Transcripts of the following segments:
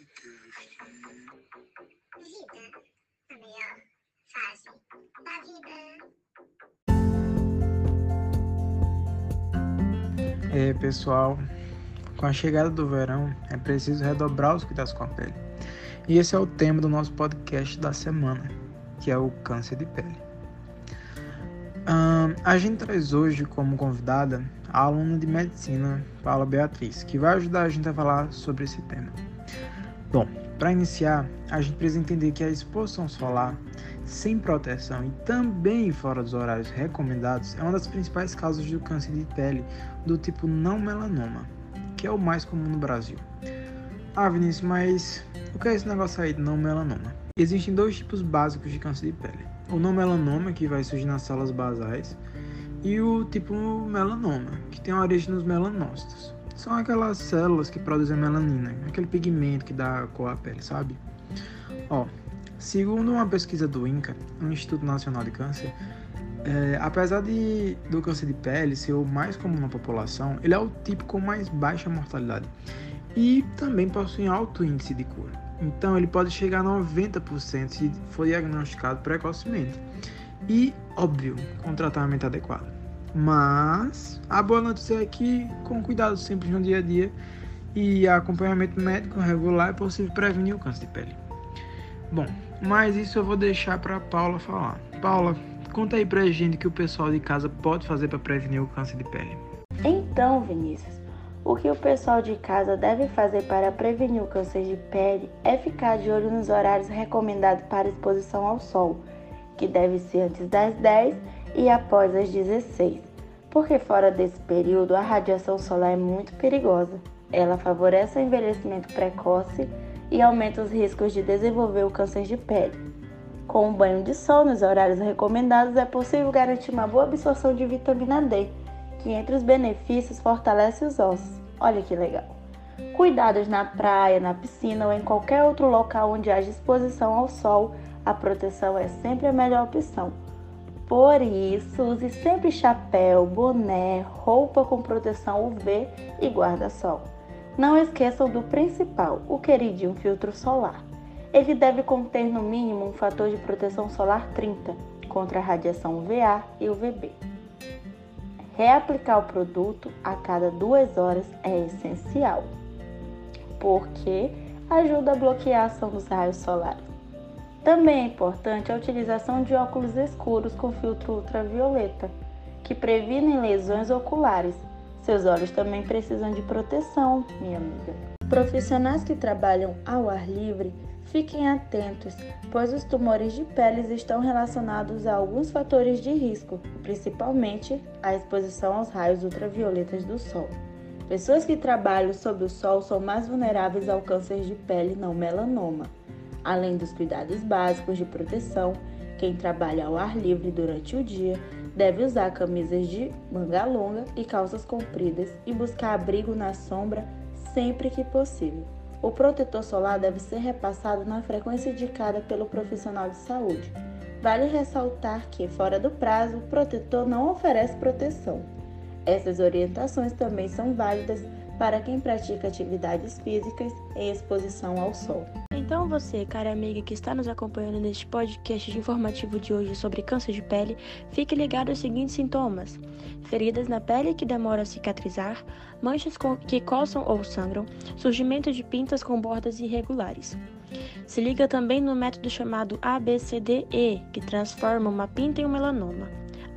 Vida, a melhor da vida. É, pessoal, com a chegada do verão é preciso redobrar os cuidados com a pele. E esse é o tema do nosso podcast da semana, que é o câncer de pele. a gente traz hoje como convidada a aluna de medicina Paula Beatriz, que vai ajudar a gente a falar sobre esse tema. Bom, para iniciar, a gente precisa entender que a exposição solar sem proteção e também fora dos horários recomendados é uma das principais causas do câncer de pele do tipo não melanoma, que é o mais comum no Brasil. Ah, Vinícius, mas o que é esse negócio aí de não melanoma? Existem dois tipos básicos de câncer de pele: o não melanoma, que vai surgir nas células basais, e o tipo melanoma, que tem origem nos melanócitos. São aquelas células que produzem melanina, aquele pigmento que dá cor à pele, sabe? Ó, segundo uma pesquisa do INCA, Instituto Nacional de Câncer, é, apesar de, do câncer de pele ser o mais comum na população, ele é o tipo com mais baixa mortalidade e também possui alto índice de cura. Então, ele pode chegar a 90% se for diagnosticado precocemente e, óbvio, com tratamento adequado. Mas a boa notícia é que, com cuidado simples no dia a dia e acompanhamento médico regular, é possível prevenir o câncer de pele. Bom, mas isso eu vou deixar para Paula falar. Paula, conta aí pra gente que o pessoal de casa pode fazer para prevenir o câncer de pele. Então, Vinícius, o que o pessoal de casa deve fazer para prevenir o câncer de pele é ficar de olho nos horários recomendados para exposição ao sol, que deve ser antes das 10 e após as 16, porque fora desse período a radiação solar é muito perigosa. Ela favorece o envelhecimento precoce e aumenta os riscos de desenvolver o câncer de pele. Com um banho de sol nos horários recomendados é possível garantir uma boa absorção de vitamina D, que entre os benefícios fortalece os ossos. Olha que legal! Cuidados na praia, na piscina ou em qualquer outro local onde haja exposição ao sol, a proteção é sempre a melhor opção por isso, use sempre chapéu, boné, roupa com proteção UV e guarda-sol. Não esqueçam do principal, o queridinho filtro solar. Ele deve conter no mínimo um fator de proteção solar 30 contra a radiação UVA e UVB. Reaplicar o produto a cada duas horas é essencial, porque ajuda a bloquear a ação dos raios solares. Também é importante a utilização de óculos escuros com filtro ultravioleta, que previnem lesões oculares. Seus olhos também precisam de proteção, minha amiga. Profissionais que trabalham ao ar livre, fiquem atentos, pois os tumores de pele estão relacionados a alguns fatores de risco, principalmente a exposição aos raios ultravioletas do sol. Pessoas que trabalham sob o sol são mais vulneráveis ao câncer de pele não melanoma. Além dos cuidados básicos de proteção, quem trabalha ao ar livre durante o dia deve usar camisas de manga longa e calças compridas e buscar abrigo na sombra sempre que possível. O protetor solar deve ser repassado na frequência indicada pelo profissional de saúde. Vale ressaltar que, fora do prazo, o protetor não oferece proteção. Essas orientações também são válidas para quem pratica atividades físicas em exposição ao sol. Então você, cara amiga que está nos acompanhando neste podcast informativo de hoje sobre câncer de pele, fique ligado aos seguintes sintomas: feridas na pele que demoram a cicatrizar, manchas que coçam ou sangram, surgimento de pintas com bordas irregulares. Se liga também no método chamado ABCDE, que transforma uma pinta em um melanoma.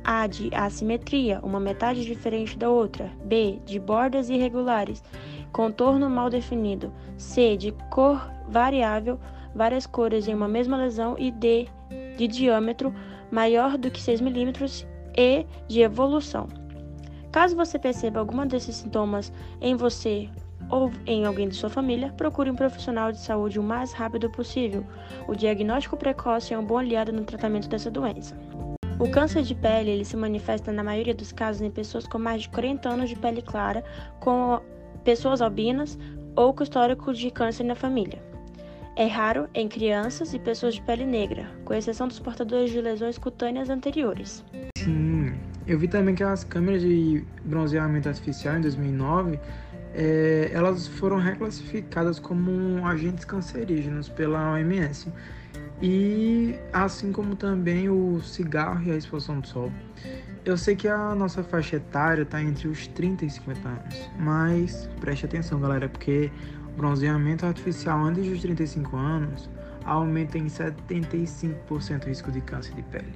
A de assimetria, uma metade diferente da outra. B de bordas irregulares, contorno mal definido. C de cor variável, várias cores em uma mesma lesão e D de diâmetro maior do que 6 mm e de evolução. Caso você perceba alguma desses sintomas em você ou em alguém de sua família, procure um profissional de saúde o mais rápido possível. O diagnóstico precoce é um bom aliado no tratamento dessa doença. O câncer de pele ele se manifesta na maioria dos casos em pessoas com mais de 40 anos de pele clara, com pessoas albinas ou com histórico de câncer na família. É raro em crianças e pessoas de pele negra, com exceção dos portadores de lesões cutâneas anteriores. Sim, eu vi também que as câmeras de bronzeamento artificial em 2009 é, elas foram reclassificadas como agentes cancerígenos pela OMS. E assim como também o cigarro e a exposição do sol. Eu sei que a nossa faixa etária está entre os 30 e 50 anos, mas preste atenção, galera, porque o bronzeamento artificial antes dos 35 anos aumenta em 75% o risco de câncer de pele,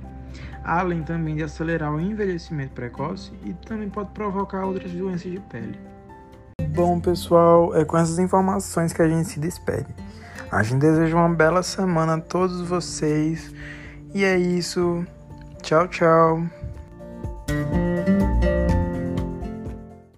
além também de acelerar o envelhecimento precoce e também pode provocar outras doenças de pele. Bom, pessoal, é com essas informações que a gente se despede. A gente deseja uma bela semana a todos vocês. E é isso. Tchau, tchau.